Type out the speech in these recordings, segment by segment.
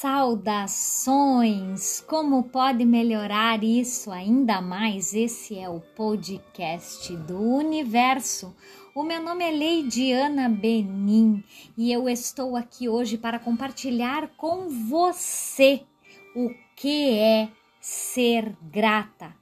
Saudações! Como pode melhorar isso ainda mais? Esse é o podcast do universo. O meu nome é Leidiana Benin e eu estou aqui hoje para compartilhar com você o que é ser grata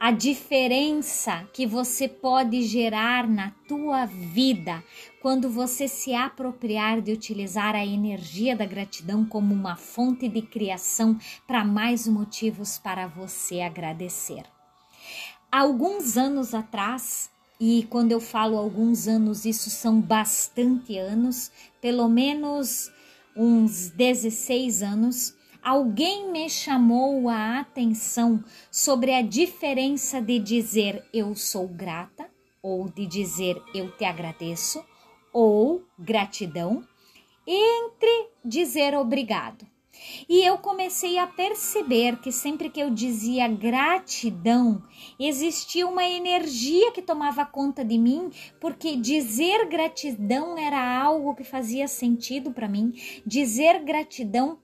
a diferença que você pode gerar na tua vida quando você se apropriar de utilizar a energia da gratidão como uma fonte de criação para mais motivos para você agradecer. Alguns anos atrás, e quando eu falo alguns anos, isso são bastante anos, pelo menos uns 16 anos, alguém me chamou a atenção sobre a diferença de dizer eu sou grata ou de dizer eu te agradeço ou gratidão entre dizer obrigado. E eu comecei a perceber que sempre que eu dizia gratidão, existia uma energia que tomava conta de mim, porque dizer gratidão era algo que fazia sentido para mim. Dizer gratidão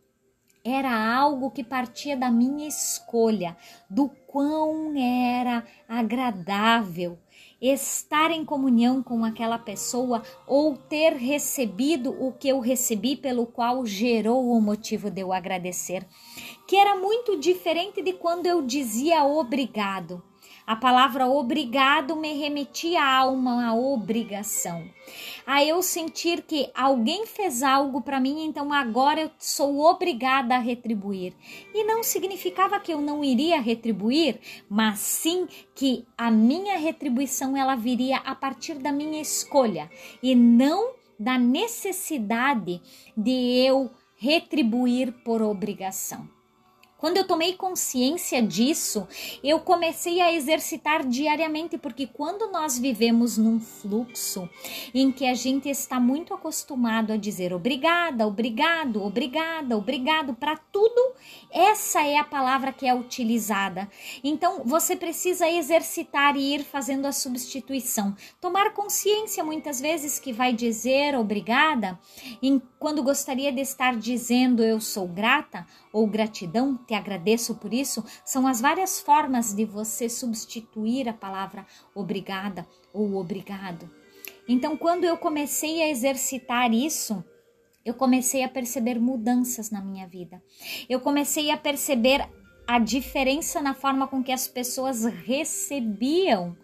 era algo que partia da minha escolha, do quão era agradável estar em comunhão com aquela pessoa ou ter recebido o que eu recebi, pelo qual gerou o motivo de eu agradecer, que era muito diferente de quando eu dizia obrigado. A palavra obrigado me remetia a uma obrigação. A eu sentir que alguém fez algo para mim, então agora eu sou obrigada a retribuir. E não significava que eu não iria retribuir, mas sim que a minha retribuição ela viria a partir da minha escolha e não da necessidade de eu retribuir por obrigação. Quando eu tomei consciência disso, eu comecei a exercitar diariamente, porque quando nós vivemos num fluxo em que a gente está muito acostumado a dizer obrigada, obrigado, obrigada, obrigado para tudo, essa é a palavra que é utilizada. Então você precisa exercitar e ir fazendo a substituição. Tomar consciência muitas vezes que vai dizer obrigada, em, quando gostaria de estar dizendo eu sou grata ou gratidão, te agradeço por isso, são as várias formas de você substituir a palavra obrigada ou obrigado. Então, quando eu comecei a exercitar isso, eu comecei a perceber mudanças na minha vida. Eu comecei a perceber a diferença na forma com que as pessoas recebiam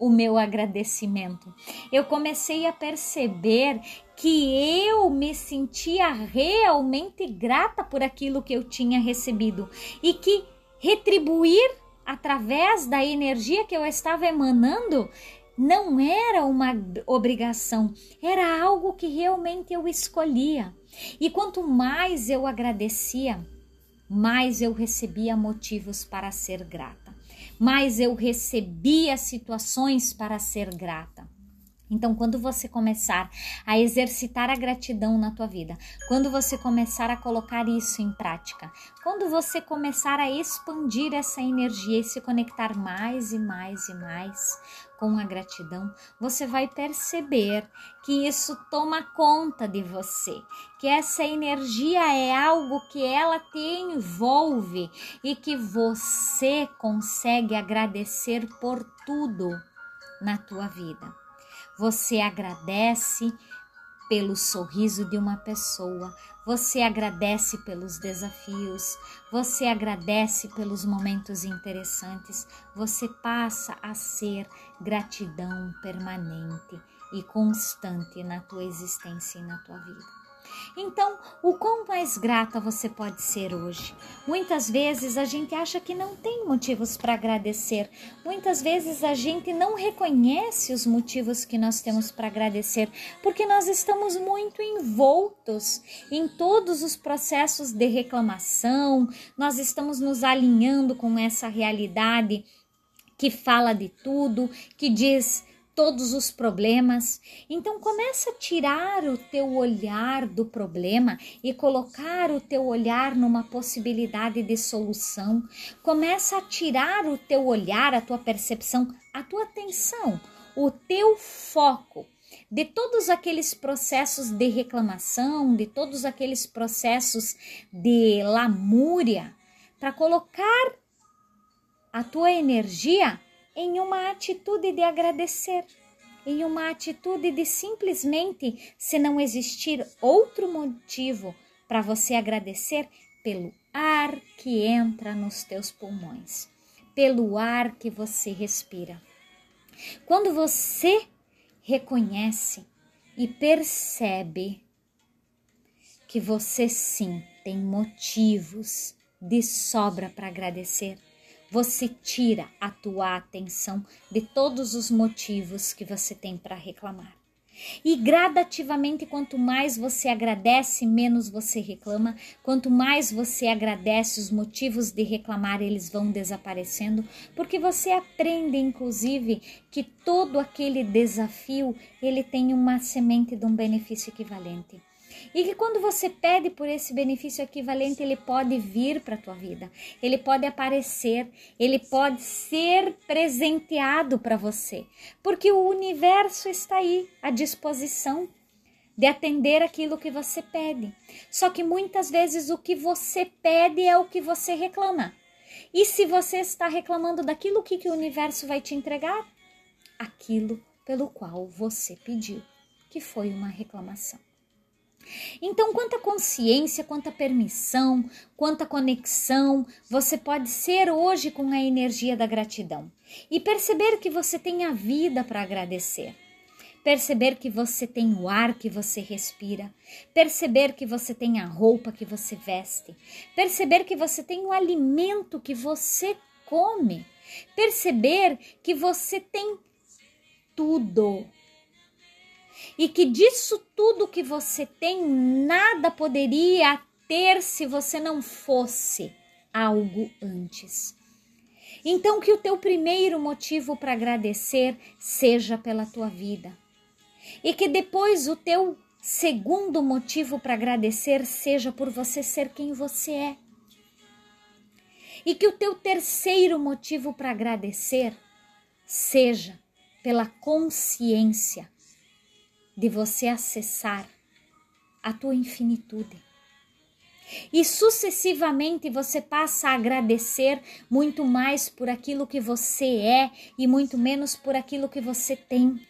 o meu agradecimento. Eu comecei a perceber que eu me sentia realmente grata por aquilo que eu tinha recebido e que retribuir através da energia que eu estava emanando não era uma obrigação, era algo que realmente eu escolhia. E quanto mais eu agradecia, mais eu recebia motivos para ser grata mais eu recebia situações para ser grata. Então, quando você começar a exercitar a gratidão na tua vida, quando você começar a colocar isso em prática, quando você começar a expandir essa energia e se conectar mais e mais e mais com a gratidão, você vai perceber que isso toma conta de você, que essa energia é algo que ela te envolve e que você consegue agradecer por tudo na tua vida. Você agradece pelo sorriso de uma pessoa, você agradece pelos desafios, você agradece pelos momentos interessantes, você passa a ser gratidão permanente e constante na tua existência e na tua vida. Então, o quão mais grata você pode ser hoje? Muitas vezes a gente acha que não tem motivos para agradecer. Muitas vezes a gente não reconhece os motivos que nós temos para agradecer, porque nós estamos muito envoltos em todos os processos de reclamação, nós estamos nos alinhando com essa realidade que fala de tudo, que diz todos os problemas. Então começa a tirar o teu olhar do problema e colocar o teu olhar numa possibilidade de solução. Começa a tirar o teu olhar, a tua percepção, a tua atenção, o teu foco de todos aqueles processos de reclamação, de todos aqueles processos de lamúria, para colocar a tua energia em uma atitude de agradecer, em uma atitude de simplesmente, se não existir outro motivo para você agradecer, pelo ar que entra nos teus pulmões, pelo ar que você respira. Quando você reconhece e percebe que você sim tem motivos de sobra para agradecer, você tira a tua atenção de todos os motivos que você tem para reclamar. E gradativamente, quanto mais você agradece, menos você reclama. Quanto mais você agradece, os motivos de reclamar eles vão desaparecendo, porque você aprende, inclusive, que todo aquele desafio ele tem uma semente de um benefício equivalente. E que quando você pede por esse benefício equivalente, ele pode vir para a tua vida, ele pode aparecer, ele pode ser presenteado para você, porque o universo está aí à disposição de atender aquilo que você pede. Só que muitas vezes o que você pede é o que você reclama. E se você está reclamando daquilo, que, que o universo vai te entregar? Aquilo pelo qual você pediu, que foi uma reclamação. Então, quanta consciência, quanta permissão, quanta conexão você pode ser hoje com a energia da gratidão. E perceber que você tem a vida para agradecer. Perceber que você tem o ar que você respira, perceber que você tem a roupa que você veste, perceber que você tem o alimento que você come, perceber que você tem tudo e que disso tudo que você tem, nada poderia ter se você não fosse algo antes. Então, que o teu primeiro motivo para agradecer seja pela tua vida, e que depois o teu segundo motivo para agradecer seja por você ser quem você é. E que o teu terceiro motivo para agradecer seja pela consciência de você acessar a tua infinitude. E sucessivamente você passa a agradecer muito mais por aquilo que você é e muito menos por aquilo que você tem.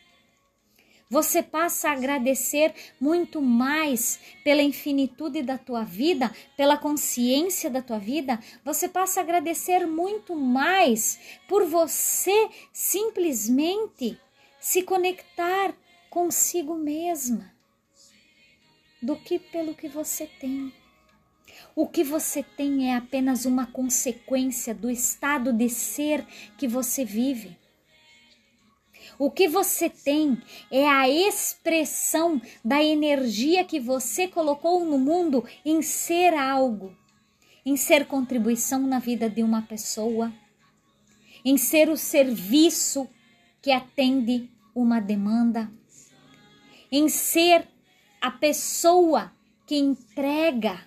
Você passa a agradecer muito mais pela infinitude da tua vida, pela consciência da tua vida. Você passa a agradecer muito mais por você simplesmente se conectar consigo mesma do que pelo que você tem. O que você tem é apenas uma consequência do estado de ser que você vive. O que você tem é a expressão da energia que você colocou no mundo em ser algo, em ser contribuição na vida de uma pessoa, em ser o serviço que atende uma demanda em ser a pessoa que entrega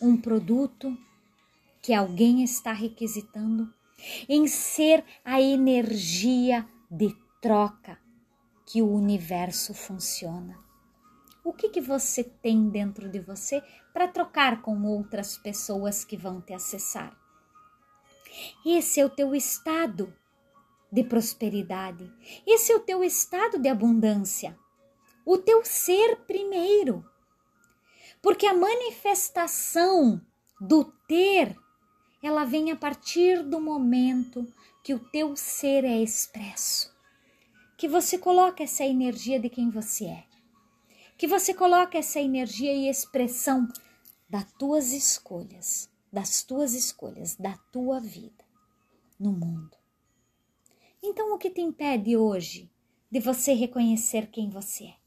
um produto que alguém está requisitando, em ser a energia de troca que o universo funciona. O que, que você tem dentro de você para trocar com outras pessoas que vão te acessar? Esse é o teu estado de prosperidade, esse é o teu estado de abundância o teu ser primeiro. Porque a manifestação do ter, ela vem a partir do momento que o teu ser é expresso. Que você coloca essa energia de quem você é. Que você coloca essa energia e expressão das tuas escolhas, das tuas escolhas, da tua vida no mundo. Então, o que te impede hoje de você reconhecer quem você é?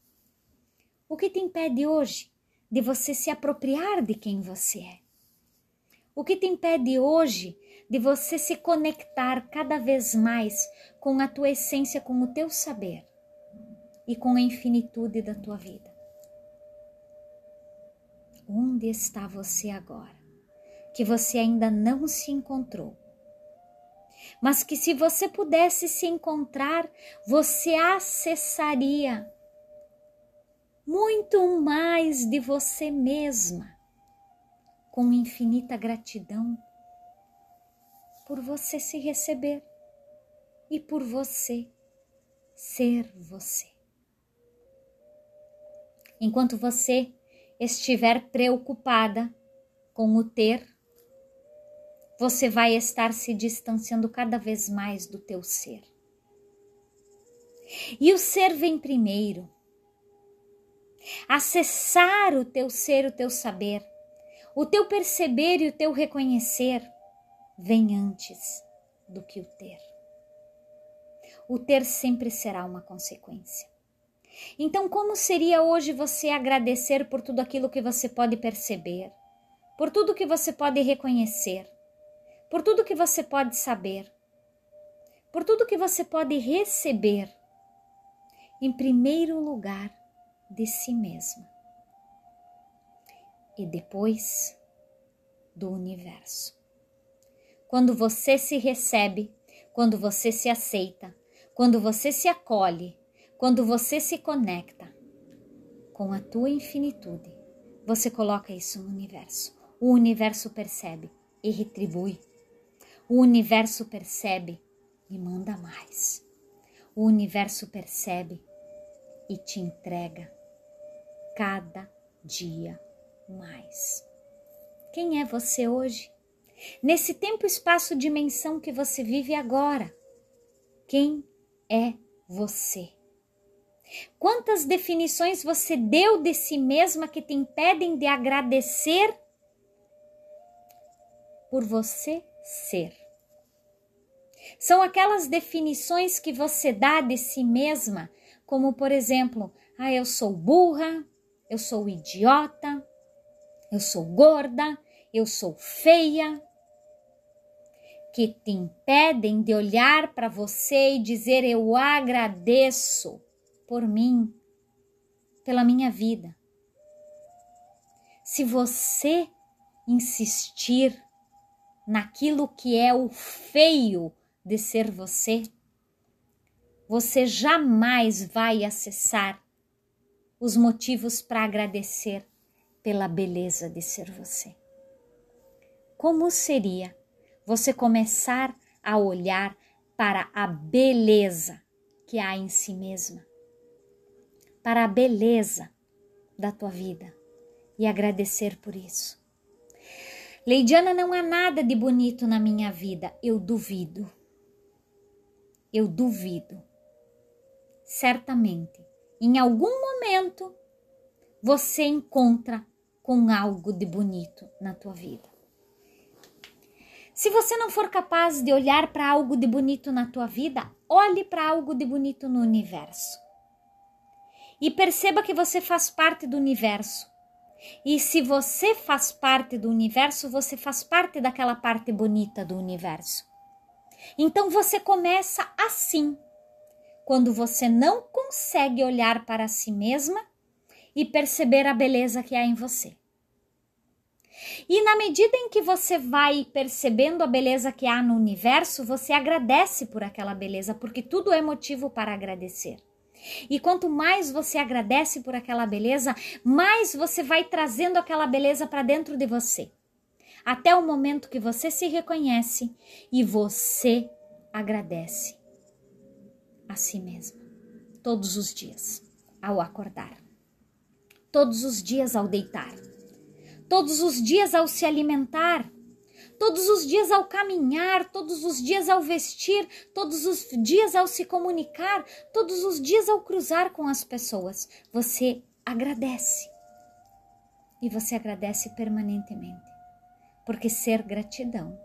O que te impede hoje de você se apropriar de quem você é? O que te impede hoje de você se conectar cada vez mais com a tua essência, com o teu saber e com a infinitude da tua vida? Onde está você agora? Que você ainda não se encontrou. mas que se você pudesse se encontrar, você acessaria muito mais de você mesma, com infinita gratidão por você se receber e por você ser você. Enquanto você estiver preocupada com o ter, você vai estar se distanciando cada vez mais do teu ser. E o ser vem primeiro. Acessar o teu ser, o teu saber, o teu perceber e o teu reconhecer vem antes do que o ter. O ter sempre será uma consequência. Então, como seria hoje você agradecer por tudo aquilo que você pode perceber, por tudo que você pode reconhecer, por tudo que você pode saber, por tudo que você pode receber, em primeiro lugar, de si mesma e depois do universo. Quando você se recebe, quando você se aceita, quando você se acolhe, quando você se conecta com a tua infinitude, você coloca isso no universo. O universo percebe e retribui. O universo percebe e manda mais. O universo percebe e te entrega cada dia mais. Quem é você hoje? Nesse tempo, espaço, dimensão que você vive agora. Quem é você? Quantas definições você deu de si mesma que te impedem de agradecer por você ser? São aquelas definições que você dá de si mesma, como por exemplo, ah, eu sou burra, eu sou idiota, eu sou gorda, eu sou feia, que te impedem de olhar para você e dizer eu agradeço por mim, pela minha vida. Se você insistir naquilo que é o feio de ser você, você jamais vai acessar os motivos para agradecer pela beleza de ser você. Como seria você começar a olhar para a beleza que há em si mesma? para a beleza da tua vida e agradecer por isso. Leidiana, não há nada de bonito na minha vida, eu duvido. Eu duvido. Certamente, em algum momento, você encontra com algo de bonito na tua vida. Se você não for capaz de olhar para algo de bonito na tua vida, olhe para algo de bonito no universo e perceba que você faz parte do universo. E se você faz parte do universo, você faz parte daquela parte bonita do universo. Então você começa assim, quando você não consegue olhar para si mesma e perceber a beleza que há em você. E na medida em que você vai percebendo a beleza que há no universo, você agradece por aquela beleza, porque tudo é motivo para agradecer. E quanto mais você agradece por aquela beleza, mais você vai trazendo aquela beleza para dentro de você. Até o momento que você se reconhece e você agradece a si mesma. Todos os dias, ao acordar. Todos os dias ao deitar. Todos os dias ao se alimentar todos os dias ao caminhar, todos os dias ao vestir, todos os dias ao se comunicar, todos os dias ao cruzar com as pessoas. Você agradece. E você agradece permanentemente. Porque ser gratidão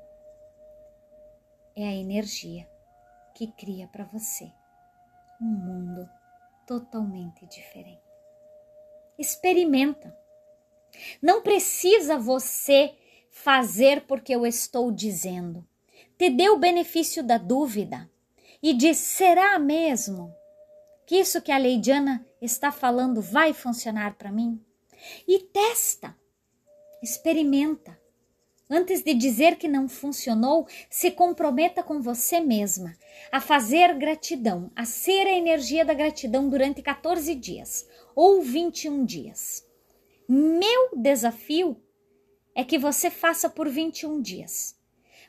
é a energia que cria para você um mundo totalmente diferente. Experimenta. Não precisa você fazer porque eu estou dizendo. Te dê o benefício da dúvida e diz: será mesmo que isso que a Leidiana está falando vai funcionar para mim? E testa, experimenta, Antes de dizer que não funcionou, se comprometa com você mesma a fazer gratidão, a ser a energia da gratidão durante 14 dias ou 21 dias. Meu desafio é que você faça por 21 dias.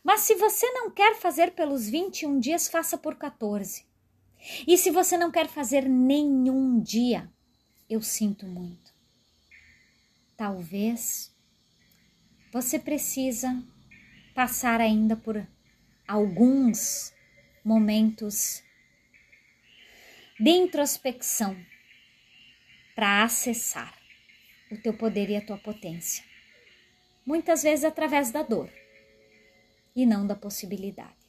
Mas se você não quer fazer pelos 21 dias, faça por 14. E se você não quer fazer nenhum dia, eu sinto muito. Talvez você precisa passar ainda por alguns momentos de introspecção para acessar o teu poder e a tua potência. Muitas vezes através da dor e não da possibilidade.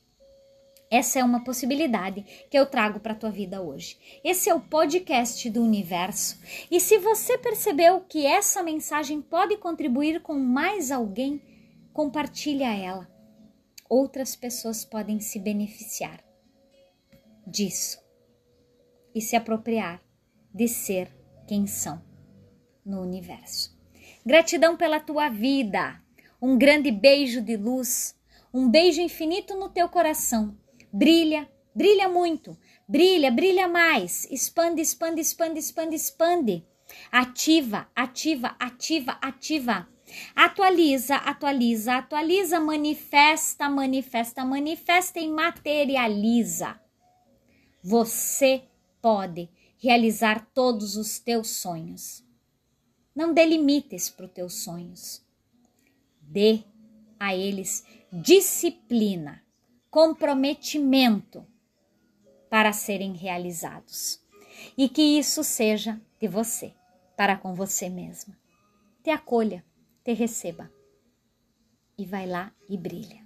Essa é uma possibilidade que eu trago para a tua vida hoje. Esse é o podcast do universo. E se você percebeu que essa mensagem pode contribuir com mais alguém, compartilha ela. Outras pessoas podem se beneficiar disso e se apropriar de ser quem são no universo. Gratidão pela tua vida. Um grande beijo de luz, um beijo infinito no teu coração Brilha, brilha muito. Brilha, brilha mais. Expande, expande, expande, expande, expande. Ativa, ativa, ativa, ativa. Atualiza, atualiza, atualiza, manifesta, manifesta, manifesta e materializa. Você pode realizar todos os teus sonhos. Não dê limites para os teus sonhos. Dê a eles disciplina comprometimento para serem realizados. E que isso seja de você, para com você mesma. Te acolha, te receba. E vai lá e brilha.